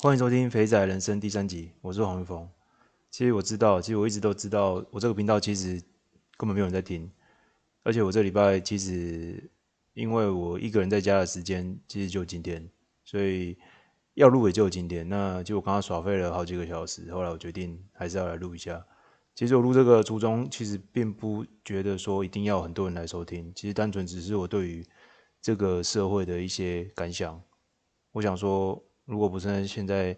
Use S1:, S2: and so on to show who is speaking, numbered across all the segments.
S1: 欢迎收听《肥仔人生》第三集，我是黄玉峰。其实我知道，其实我一直都知道，我这个频道其实根本没有人在听，而且我这礼拜其实因为我一个人在家的时间其实就今天，所以要录也就今天。那就我刚刚耍废了好几个小时，后来我决定还是要来录一下。其实我录这个初衷其实并不觉得说一定要很多人来收听，其实单纯只是我对于这个社会的一些感想。我想说，如果不是现在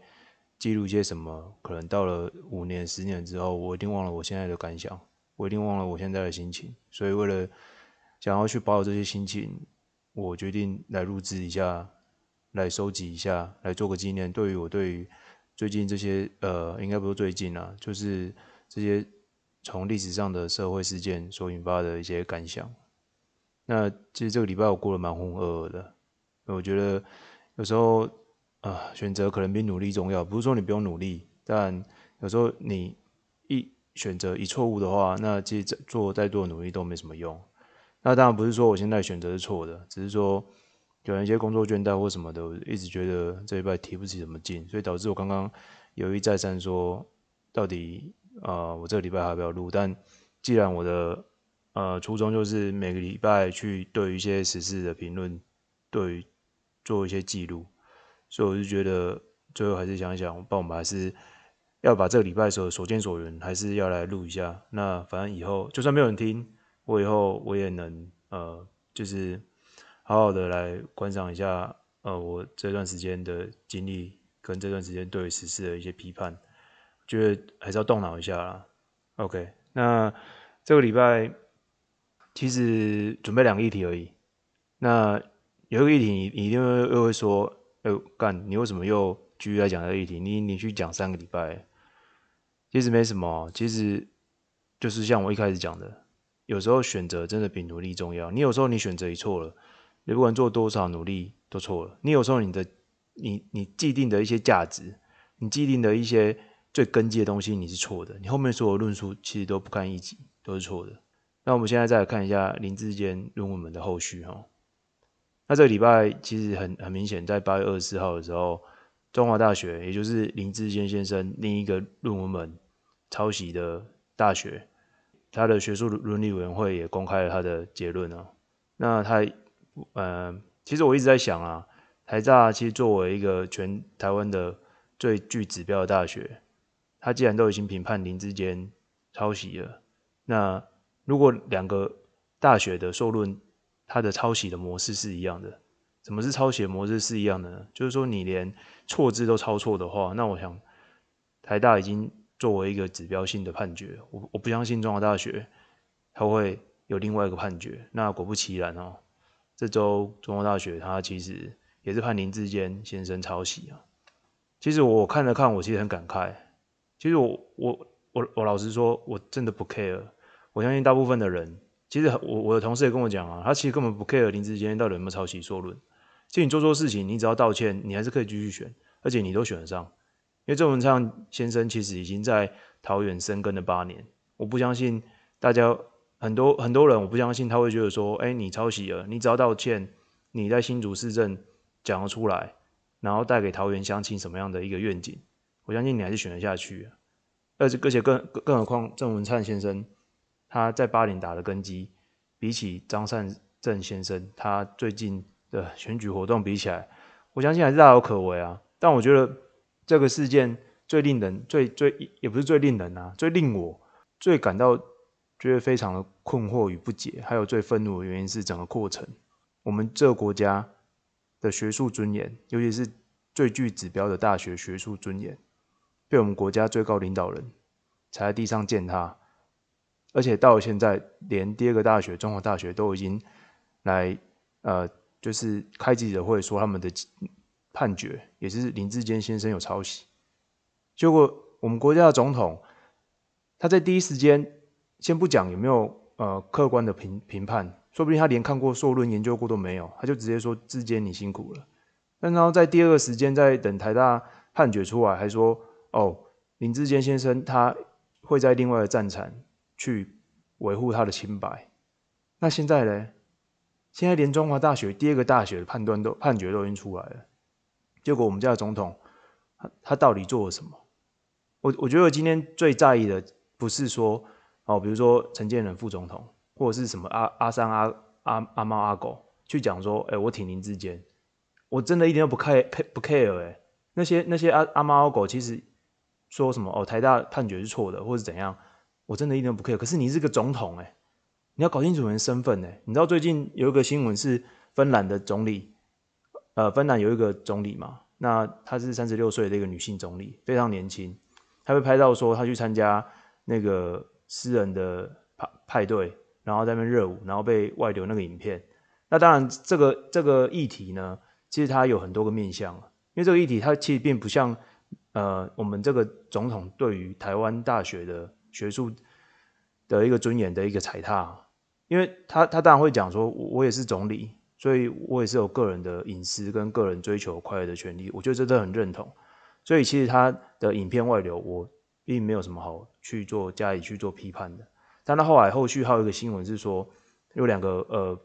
S1: 记录一些什么，可能到了五年、十年之后，我一定忘了我现在的感想，我一定忘了我现在的心情。所以，为了想要去保有这些心情，我决定来录制一下，来收集一下，来做个纪念。对于我对于最近这些呃，应该不是最近啊，就是这些从历史上的社会事件所引发的一些感想。那其实这个礼拜我过得蛮浑噩的，我觉得。有时候啊，选择可能比努力重要。不是说你不用努力，但有时候你一选择一错误的话，那其实做再多的努力都没什么用。那当然不是说我现在选择是错的，只是说有一些工作倦怠或什么的，我一直觉得这一拜提不起什么劲，所以导致我刚刚犹豫再三，说到底啊、呃，我这个礼拜还要不要录？但既然我的呃初衷就是每个礼拜去对一些时事的评论，对。做一些记录，所以我就觉得最后还是想一想，帮我们还是要把这个礼拜所所见所闻，还是要来录一下。那反正以后就算没有人听，我以后我也能呃，就是好好的来观赏一下呃，我这段时间的经历跟这段时间对时事的一些批判，觉得还是要动脑一下啦。OK，那这个礼拜其实准备两个议题而已。那有一个议题，你你一定会又会说，哎、欸，干，你为什么又继续来讲这个议题？你你去讲三个礼拜，其实没什么，其实就是像我一开始讲的，有时候选择真的比努力重要。你有时候你选择一错了，你不管做多少努力都错了。你有时候你的你你既定的一些价值，你既定的一些最根基的东西，你是错的。你后面所有论述其实都不堪一击，都是错的。那我们现在再来看一下林志坚论文的后续哈。那这个礼拜其实很很明显，在八月二十四号的时候，中华大学，也就是林志坚先生另一个论文本抄袭的大学，他的学术伦理委员会也公开了他的结论啊。那他，呃，其实我一直在想啊，台大其实作为一个全台湾的最具指标的大学，他既然都已经评判林志坚抄袭了，那如果两个大学的硕论，它的抄袭的模式是一样的。什么是抄袭模式是一样的呢？就是说你连错字都抄错的话，那我想台大已经作为一个指标性的判决，我我不相信中华大学它会有另外一个判决。那果不其然哦，这周中华大学它其实也是判林志坚先生抄袭啊。其实我看了看，我其实很感慨。其实我我我我老实说，我真的不 care。我相信大部分的人。其实我我的同事也跟我讲啊，他其实根本不 care 林志坚到底有没有抄袭硕论。其实你做错事情，你只要道歉，你还是可以继续选，而且你都选得上。因为郑文灿先生其实已经在桃园深耕了八年，我不相信大家很多很多人，我不相信他会觉得说，哎，你抄袭了，你只要道歉，你在新竹市政讲得出来，然后带给桃园乡亲什么样的一个愿景，我相信你还是选得下去。而且而且更更何况郑文灿先生。他在巴林打的根基，比起张善政先生他最近的选举活动比起来，我相信还是大有可为啊。但我觉得这个事件最令人、最最也不是最令人啊，最令我最感到觉得非常的困惑与不解，还有最愤怒的原因是整个过程，我们这个国家的学术尊严，尤其是最具指标的大学学术尊严，被我们国家最高领导人踩在地上践踏。而且到现在，连第二个大学中华大学都已经来，呃，就是开记者会说他们的判决也是林志坚先生有抄袭。结果我们国家的总统，他在第一时间先不讲有没有呃客观的评评判，说不定他连看过硕论研究过都没有，他就直接说志坚你辛苦了。但然后在第二个时间在等台大判决出来，还说哦林志坚先生他会在另外的战场。去维护他的清白。那现在呢？现在连中华大学第二个大学的判断都判决都已经出来了，结果我们家的总统他他到底做了什么？我我觉得我今天最在意的不是说哦，比如说陈建仁副总统，或者是什么阿阿三阿阿阿猫阿狗去讲说，哎，我挺林智坚，我真的一点都不 care 不 care 哎，那些那些阿阿猫阿狗其实说什么哦，台大判决是错的，或是怎样，我真的一点都不 care。可是你是个总统哎，你要搞清楚人身份哎。你知道最近有一个新闻是芬兰的总理，呃，芬兰有一个总理嘛，那她是三十六岁的一个女性总理，非常年轻。他被拍到说他去参加那个私人的派派对，然后在那边热舞，然后被外流那个影片。那当然，这个这个议题呢，其实它有很多个面向。因为这个议题它其实并不像呃我们这个总统对于台湾大学的学术的一个尊严的一个踩踏。因为他他当然会讲说，我也是总理，所以我也是有个人的隐私跟个人追求快乐的权利。我觉得这都很认同。所以其实他的影片外流，我并没有什么好去做加以去做批判的。但他后来后续还有一个新闻是说，有两个呃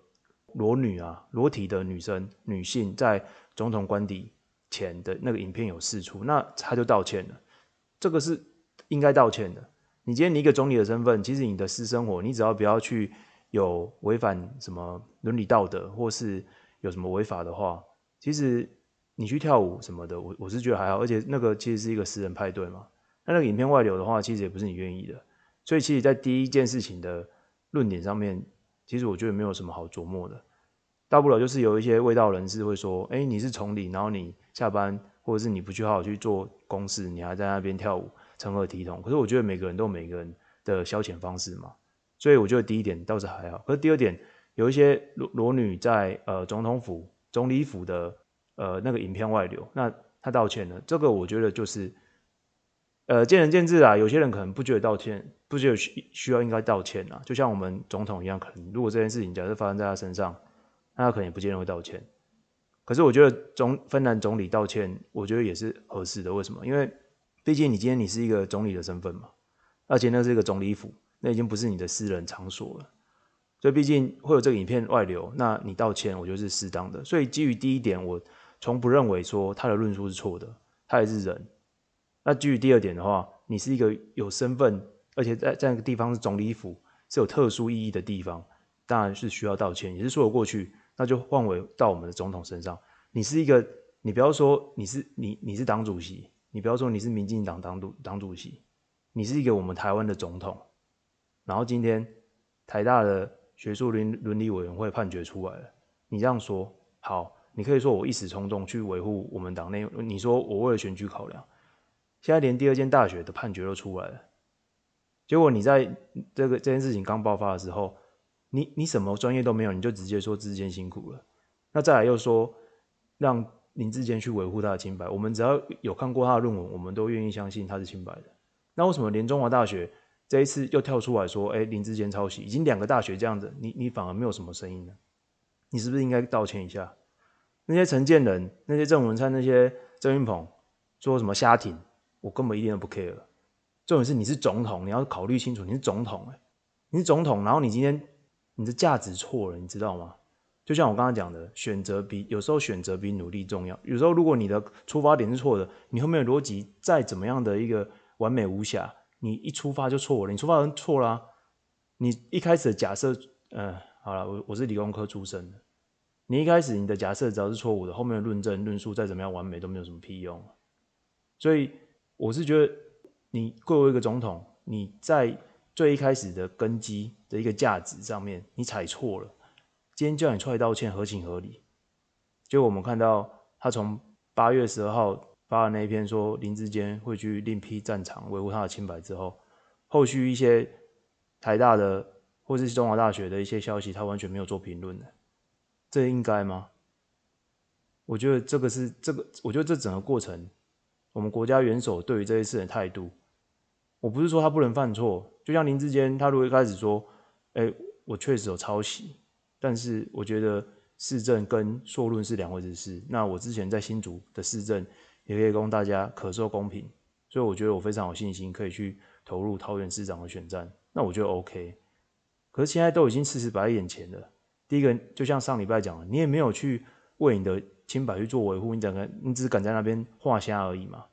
S1: 裸女啊裸体的女生女性在总统官邸前的那个影片有释出，那他就道歉了。这个是应该道歉的。你今天你一个总理的身份，其实你的私生活，你只要不要去有违反什么伦理道德，或是有什么违法的话，其实。你去跳舞什么的，我我是觉得还好，而且那个其实是一个私人派对嘛。那那个影片外流的话，其实也不是你愿意的。所以其实，在第一件事情的论点上面，其实我觉得没有什么好琢磨的。大不了就是有一些卫道人士会说：“哎，你是总理，然后你下班或者是你不去好好去做公事，你还在那边跳舞，成何体统？”可是我觉得每个人都有每个人的消遣方式嘛。所以我觉得第一点倒是还好。可是第二点，有一些裸裸女在呃总统府、总理府的。呃，那个影片外流，那他道歉了，这个我觉得就是，呃，见仁见智啊。有些人可能不觉得道歉，不觉得需需要应该道歉啊。就像我们总统一样，可能如果这件事情假设发生在他身上，那他可能也不见得会道歉。可是我觉得总芬兰总理道歉，我觉得也是合适的。为什么？因为毕竟你今天你是一个总理的身份嘛，而且那是一个总理府，那已经不是你的私人场所了。所以毕竟会有这个影片外流，那你道歉，我觉得是适当的。所以基于第一点，我。从不认为说他的论述是错的，他也是人。那基于第二点的话，你是一个有身份，而且在在那个地方是总理府，是有特殊意义的地方，当然是需要道歉，也是说得过去。那就换回到我们的总统身上，你是一个，你不要说你是你你是党主席，你不要说你是民进党党主党主席，你是一个我们台湾的总统。然后今天台大的学术伦伦理委员会判决出来了，你这样说好。你可以说我一时冲动去维护我们党内，你说我为了选举考量，现在连第二间大学的判决都出来了，结果你在这个这件事情刚爆发的时候，你你什么专业都没有，你就直接说智坚辛苦了，那再来又说让林志坚去维护他的清白，我们只要有看过他的论文，我们都愿意相信他是清白的。那为什么连中华大学这一次又跳出来说，哎，林志坚抄袭，已经两个大学这样子，你你反而没有什么声音呢？你是不是应该道歉一下？那些陈建仁、那些郑文灿、那些郑运鹏说什么瞎挺，我根本一点都不 care。重点是你是总统，你要考虑清楚，你是总统哎，你是总统，然后你今天你的价值错了，你知道吗？就像我刚刚讲的，选择比有时候选择比努力重要。有时候如果你的出发点是错的，你后面的逻辑再怎么样的一个完美无瑕，你一出发就错了，你出发人错了啊。你一开始的假设，嗯、呃，好了，我我是理工科出身的。你一开始你的假设只要是错误的，后面的论证论述再怎么样完美都没有什么屁用。所以我是觉得，你作为一个总统，你在最一开始的根基的一个价值上面，你踩错了。今天叫你出来道歉，合情合理。就我们看到他从八月十二号发的那一篇说林志坚会去另辟战场维护他的清白之后，后续一些台大的或是中华大学的一些消息，他完全没有做评论的。这应该吗？我觉得这个是这个，我觉得这整个过程，我们国家元首对于这一次的态度，我不是说他不能犯错，就像林志坚，他如果一开始说，哎，我确实有抄袭，但是我觉得市政跟硕论是两回事。那我之前在新竹的市政也可以供大家可受公平，所以我觉得我非常有信心可以去投入桃园市长的选战。那我觉得 OK，可是现在都已经事实摆在眼前了。第一个，就像上礼拜讲的，你也没有去为你的清白去做维护，你整个你只是敢在那边画虾而已嘛。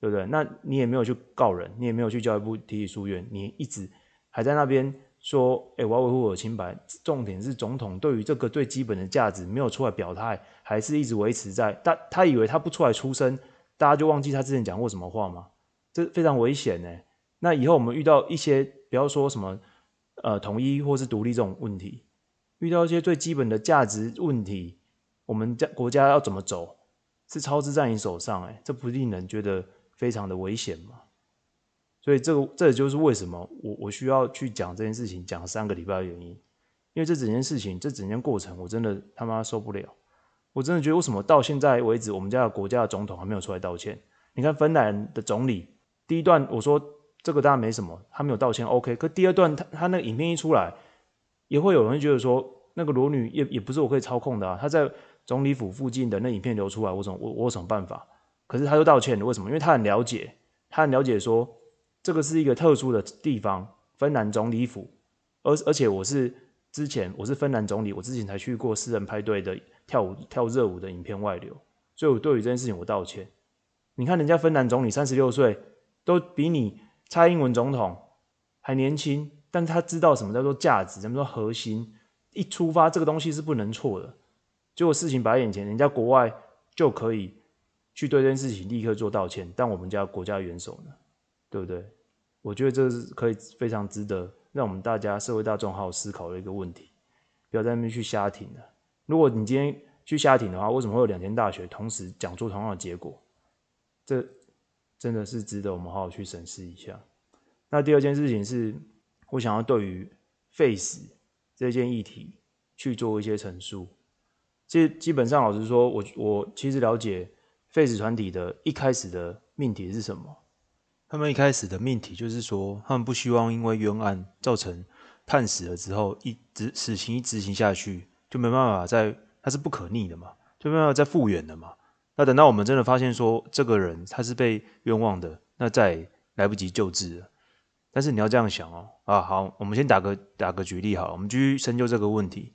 S1: 对不对？那你也没有去告人，你也没有去教育部提起诉愿，你一直还在那边说，哎，我要维护我的清白。重点是总统对于这个最基本的价值没有出来表态，还是一直维持在。他他以为他不出来出声，大家就忘记他之前讲过什么话吗？这非常危险呢。那以后我们遇到一些，不要说什么呃统一或是独立这种问题，遇到一些最基本的价值问题，我们家国家要怎么走，是操之在你手上哎，这不令人觉得。非常的危险嘛，所以这个这也就是为什么我我需要去讲这件事情，讲三个礼拜的原因，因为这整件事情，这整件过程，我真的他妈受不了，我真的觉得为什么到现在为止，我们家的国家的总统还没有出来道歉？你看芬兰的总理，第一段我说这个当然没什么，他没有道歉，OK，可第二段他他那个影片一出来，也会有人觉得说那个裸女也也不是我可以操控的啊，他在总理府附近的那影片流出来，我怎我我有什么办法？可是他就道歉了，为什么？因为他很了解，他很了解说这个是一个特殊的地方，芬兰总理府，而而且我是之前我是芬兰总理，我之前才去过私人派对的跳舞跳热舞的影片外流，所以我对于这件事情我道歉。你看人家芬兰总理三十六岁，都比你蔡英文总统还年轻，但他知道什么叫做价值，什么叫核心，一出发这个东西是不能错的。结果事情摆在眼前，人家国外就可以。去对这件事情立刻做道歉，但我们家国家元首呢，对不对？我觉得这是可以非常值得让我们大家社会大众好好思考的一个问题，不要在那边去瞎挺了。如果你今天去瞎挺的话，为什么会有两间大学同时讲出同样的结果？这真的是值得我们好好去审视一下。那第二件事情是，我想要对于废死这件议题去做一些陈述。基基本上，老实说，我我其实了解。废死团体的一开始的命题是什么？他们一开始的命题就是说，他们不希望因为冤案造成判死了之后，一执死刑一执行下去，就没办法再，它是不可逆的嘛，就没办法再复原的嘛。那等到我们真的发现说，这个人他是被冤枉的，那再来不及救治了。但是你要这样想哦，啊好，我们先打个打个举例好，我们继续深究这个问题。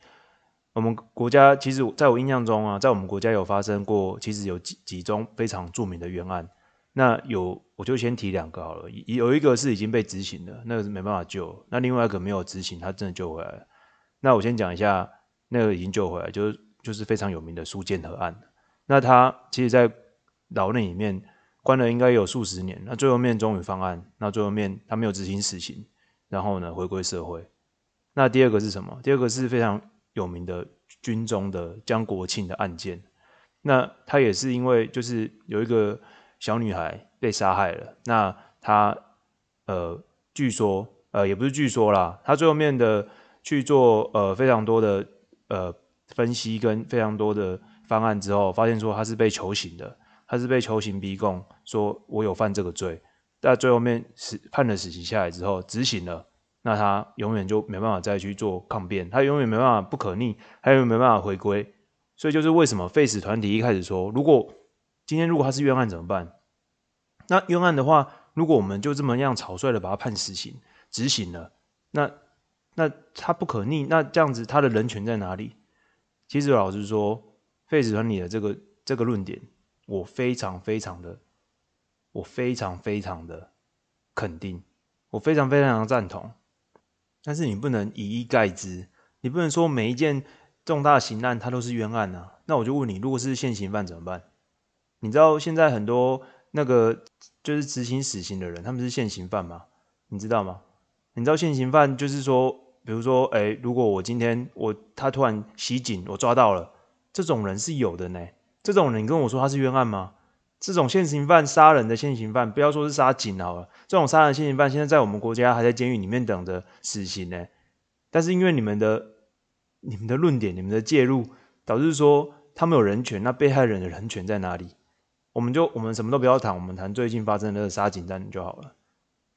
S1: 我们国家其实，在我印象中啊，在我们国家有发生过，其实有几几宗非常著名的冤案。那有，我就先提两个好了。有一个是已经被执行了，那个是没办法救。那另外一个没有执行，他真的救回来了。那我先讲一下，那个已经救回来，就是就是非常有名的苏建和案。那他其实，在牢内里面关了应该有数十年，那最后面终于放案，那最后面他没有执行死刑，然后呢，回归社会。那第二个是什么？第二个是非常。有名的军中的江国庆的案件，那他也是因为就是有一个小女孩被杀害了，那他呃据说呃也不是据说啦，他最后面的去做呃非常多的呃分析跟非常多的方案之后，发现说他是被求刑的，他是被求刑逼供，说我有犯这个罪，但最后面死判了死刑下来之后执行了。那他永远就没办法再去做抗辩，他永远没办法不可逆，他永远没办法回归。所以就是为什么废死团体一开始说，如果今天如果他是冤案怎么办？那冤案的话，如果我们就这么样草率的把他判死刑执行了，那那他不可逆，那这样子他的人权在哪里？其实老实说，废死团你的这个这个论点，我非常非常的，我非常非常的肯定，我非常非常的赞同。但是你不能以一概之，你不能说每一件重大刑案它都是冤案啊。那我就问你，如果是现行犯怎么办？你知道现在很多那个就是执行死刑的人，他们是现行犯吗？你知道吗？你知道现行犯就是说，比如说，哎，如果我今天我他突然袭警，我抓到了，这种人是有的呢。这种人你跟我说他是冤案吗？这种现行犯杀人的现行犯，不要说是杀警好了，这种杀人现行犯现在在我们国家还在监狱里面等着死刑呢。但是因为你们的、你们的论点、你们的介入，导致说他们有人权，那被害人的人权在哪里？我们就我们什么都不要谈，我们谈最近发生的杀警案就好了。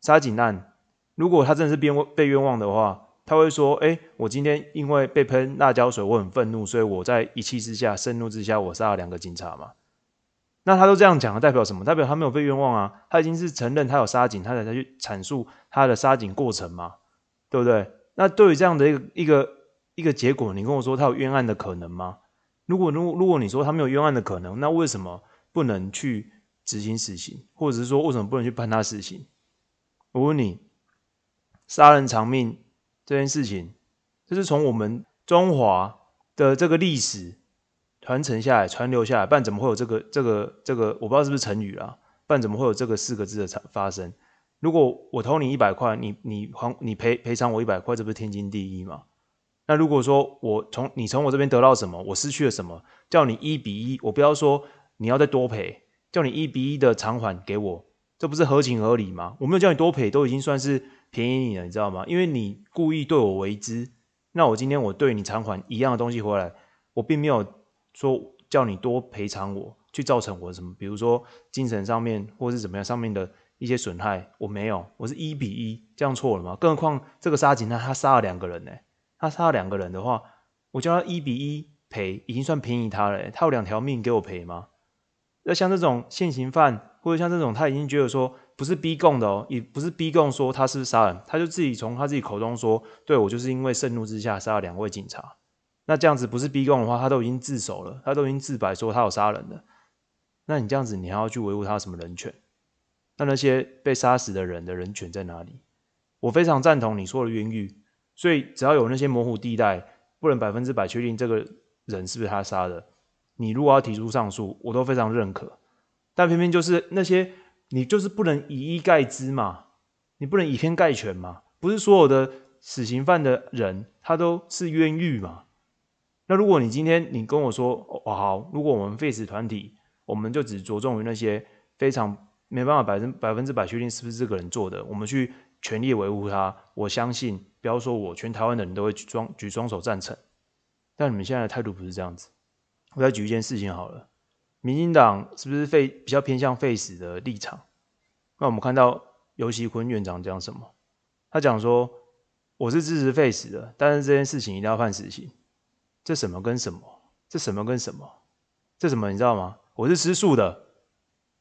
S1: 杀警案，如果他真的是被被冤枉的话，他会说：“哎，我今天因为被喷辣椒水，我很愤怒，所以我在一气之下、盛怒之下，我杀了两个警察嘛。”那他都这样讲了，代表什么？代表他没有被冤枉啊！他已经是承认他有杀警，他才才去阐述他的杀警过程嘛，对不对？那对于这样的一个一个一个结果，你跟我说他有冤案的可能吗？如果如如果你说他没有冤案的可能，那为什么不能去执行死刑，或者是说为什么不能去判他死刑？我问你，杀人偿命这件事情，这是从我们中华的这个历史传承下来、传流下来，不然怎么会有这个、这个、这个？我不知道是不是成语啊？不然怎么会有这个四个字的产发生？如果我偷你一百块，你你还你赔赔偿我一百块，这不是天经地义吗？那如果说我从你从我这边得到什么，我失去了什么，叫你一比一，我不要说你要再多赔，叫你一比一的偿还给我，这不是合情合理吗？我没有叫你多赔，都已经算是便宜你了，你知道吗？因为你故意对我为之，那我今天我对你偿还一样的东西回来，我并没有说叫你多赔偿我，去造成我什么，比如说精神上面或是怎么样上面的一些损害，我没有，我是一比一，这样错了吗？更何况这个杀警他他杀了两个人呢、他杀了两个人的话，我叫他一比一赔，已经算便宜他了。他有两条命给我赔吗？那像这种现行犯，或者像这种他已经觉得说不是逼供的哦，也不是逼供说他是杀人，他就自己从他自己口中说，对，我就是因为盛怒之下杀了两位警察。那这样子不是逼供的话，他都已经自首了，他都已经自白说他有杀人了。那你这样子，你还要去维护他什么人权？那那些被杀死的人的人权在哪里？我非常赞同你说的冤狱。所以只要有那些模糊地带，不能百分之百确定这个人是不是他杀的，你如果要提出上诉，我都非常认可。但偏偏就是那些你就是不能以一概之嘛，你不能以偏概全嘛，不是所有的死刑犯的人他都是冤狱嘛。那如果你今天你跟我说哦好，如果我们废死团体，我们就只着重于那些非常没办法百分百分之百确定是不是这个人做的，我们去全力维护他，我相信。不要说我，全台湾的人都会举双举双手赞成，但你们现在的态度不是这样子。我再举一件事情好了，民进党是不是费比较偏向费死的立场？那我们看到尤锡坤院长讲什么？他讲说我是支持费死的，但是这件事情一定要判死刑。这什么跟什么？这什么跟什么？这什么你知道吗？我是吃素的，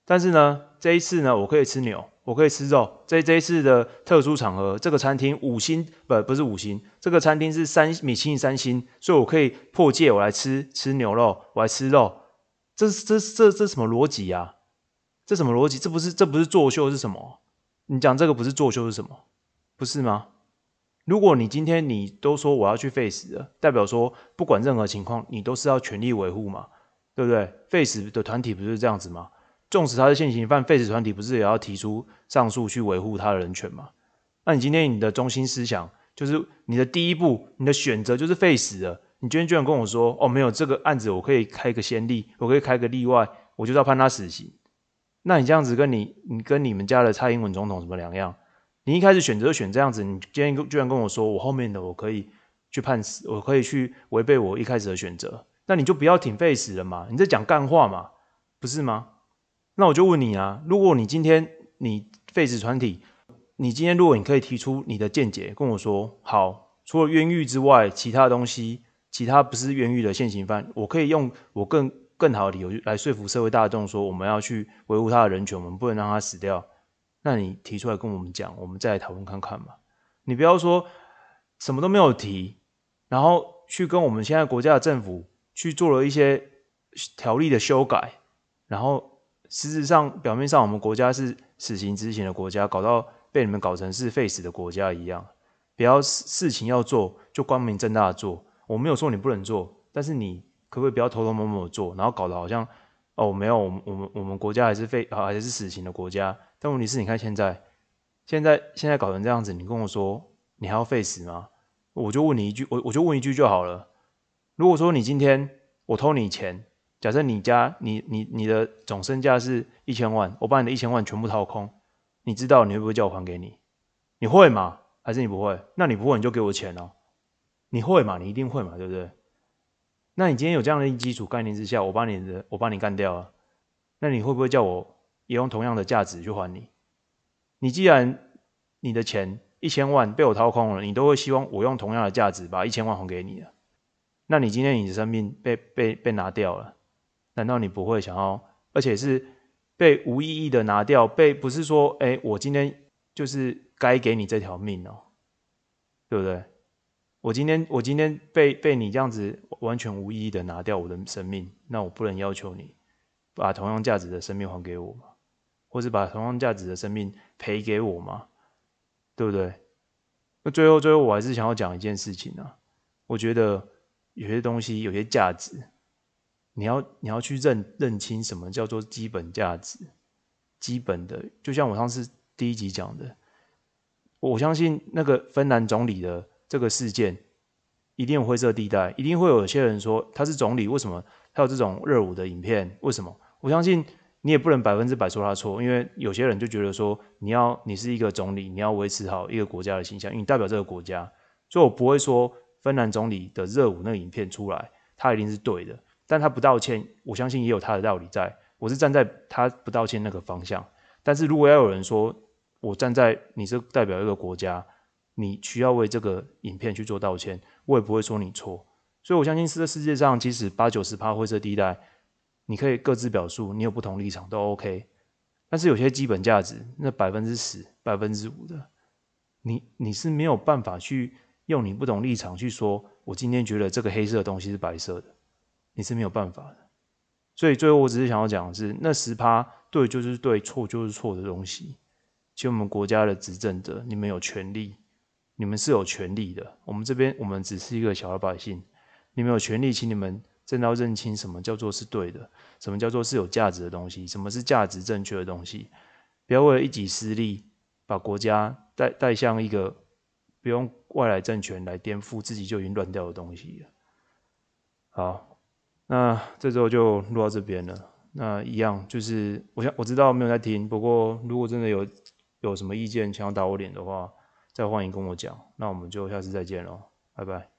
S1: 但是呢，这一次呢，我可以吃牛。我可以吃肉，在这一次的特殊场合，这个餐厅五星不不是五星，这个餐厅是三米其林三星，所以我可以破戒，我来吃吃牛肉，我来吃肉，这这这这什么逻辑呀？这什么逻辑？这不是这不是作秀是什么？你讲这个不是作秀是什么？不是吗？如果你今天你都说我要去 face 了，代表说不管任何情况，你都是要全力维护嘛，对不对？？face 的团体不是这样子吗？纵使他是现行犯，废死团体不是也要提出上诉去维护他的人权吗？那你今天你的中心思想就是你的第一步，你的选择就是废死了。你今天居然跟我说，哦，没有这个案子，我可以开个先例，我可以开个例外，我就要判他死刑。那你这样子跟你你跟你们家的蔡英文总统什么两样？你一开始选择选这样子，你今天居然跟我说，我后面的我可以去判死，我可以去违背我一开始的选择，那你就不要挺废死了嘛？你在讲干话嘛？不是吗？那我就问你啊，如果你今天你废死团体，你今天如果你可以提出你的见解跟我说，好，除了冤狱之外，其他东西，其他不是冤狱的现行犯，我可以用我更更好的理由来说服社会大众说，我们要去维护他的人权，我们不能让他死掉。那你提出来跟我们讲，我们再来讨论看看嘛。你不要说什么都没有提，然后去跟我们现在国家的政府去做了一些条例的修改，然后。实质上，表面上我们国家是死刑执行的国家，搞到被你们搞成是废死的国家一样。不要事事情要做就光明正大的做，我没有说你不能做，但是你可不可以不要偷偷摸摸的做，然后搞得好像哦没有，我们我们我们国家还是废啊还是死刑的国家。但问题是，你看现在现在现在搞成这样子，你跟我说你还要废死吗？我就问你一句，我我就问一句就好了。如果说你今天我偷你钱。假设你家你你你的总身价是一千万，我把你的一千万全部掏空，你知道你会不会叫我还给你？你会吗？还是你不会？那你不会你就给我钱哦。你会吗？你一定会嘛，对不对？那你今天有这样的基础概念之下，我把你的我把你干掉了，那你会不会叫我也用同样的价值去还你？你既然你的钱一千万被我掏空了，你都会希望我用同样的价值把一千万还给你了。那你今天你的生命被被被拿掉了。难道你不会想要，而且是被无意义的拿掉？被不是说，哎、我今天就是该给你这条命哦，对不对？我今天我今天被被你这样子完全无意义的拿掉我的生命，那我不能要求你把同样价值的生命还给我吗？或是把同样价值的生命赔给我吗？对不对？那最后，最后我还是想要讲一件事情啊。我觉得有些东西，有些价值，你要你要去认认清什么叫做基本价值，基本的，就像我上次第一集讲的，我相信那个芬兰总理的这个事件。一定有灰色地带，一定会有些人说他是总理，为什么他有这种热舞的影片？为什么？我相信你也不能百分之百说他错，因为有些人就觉得说你要你是一个总理，你要维持好一个国家的形象，因为你代表这个国家，所以我不会说芬兰总理的热舞那个影片出来，他一定是对的，但他不道歉，我相信也有他的道理在。我是站在他不道歉那个方向，但是如果要有人说我站在你是代表一个国家。你需要为这个影片去做道歉，我也不会说你错，所以我相信这世界上即使八九十趴灰色地带，你可以各自表述，你有不同立场都 OK，但是有些基本价值，那百分之十、百分之五的，你你是没有办法去用你不同立场去说，我今天觉得这个黑色的东西是白色的，你是没有办法的。所以最后我只是想要讲的是，那十趴对就是对，错就是错的东西，其实我们国家的执政者，你们有权利。你们是有权利的，我们这边我们只是一个小老百姓。你们有权利，请你们真的认清什么叫做是对的，什么叫做是有价值的东西，什么是价值正确的东西。不要为了一己私利，把国家带带向一个不用外来政权来颠覆自己就已经乱掉的东西。好，那这周就录到这边了。那一样就是，我想我知道没有在听，不过如果真的有有什么意见想要打我脸的话。再欢迎跟我讲，那我们就下次再见喽，拜拜。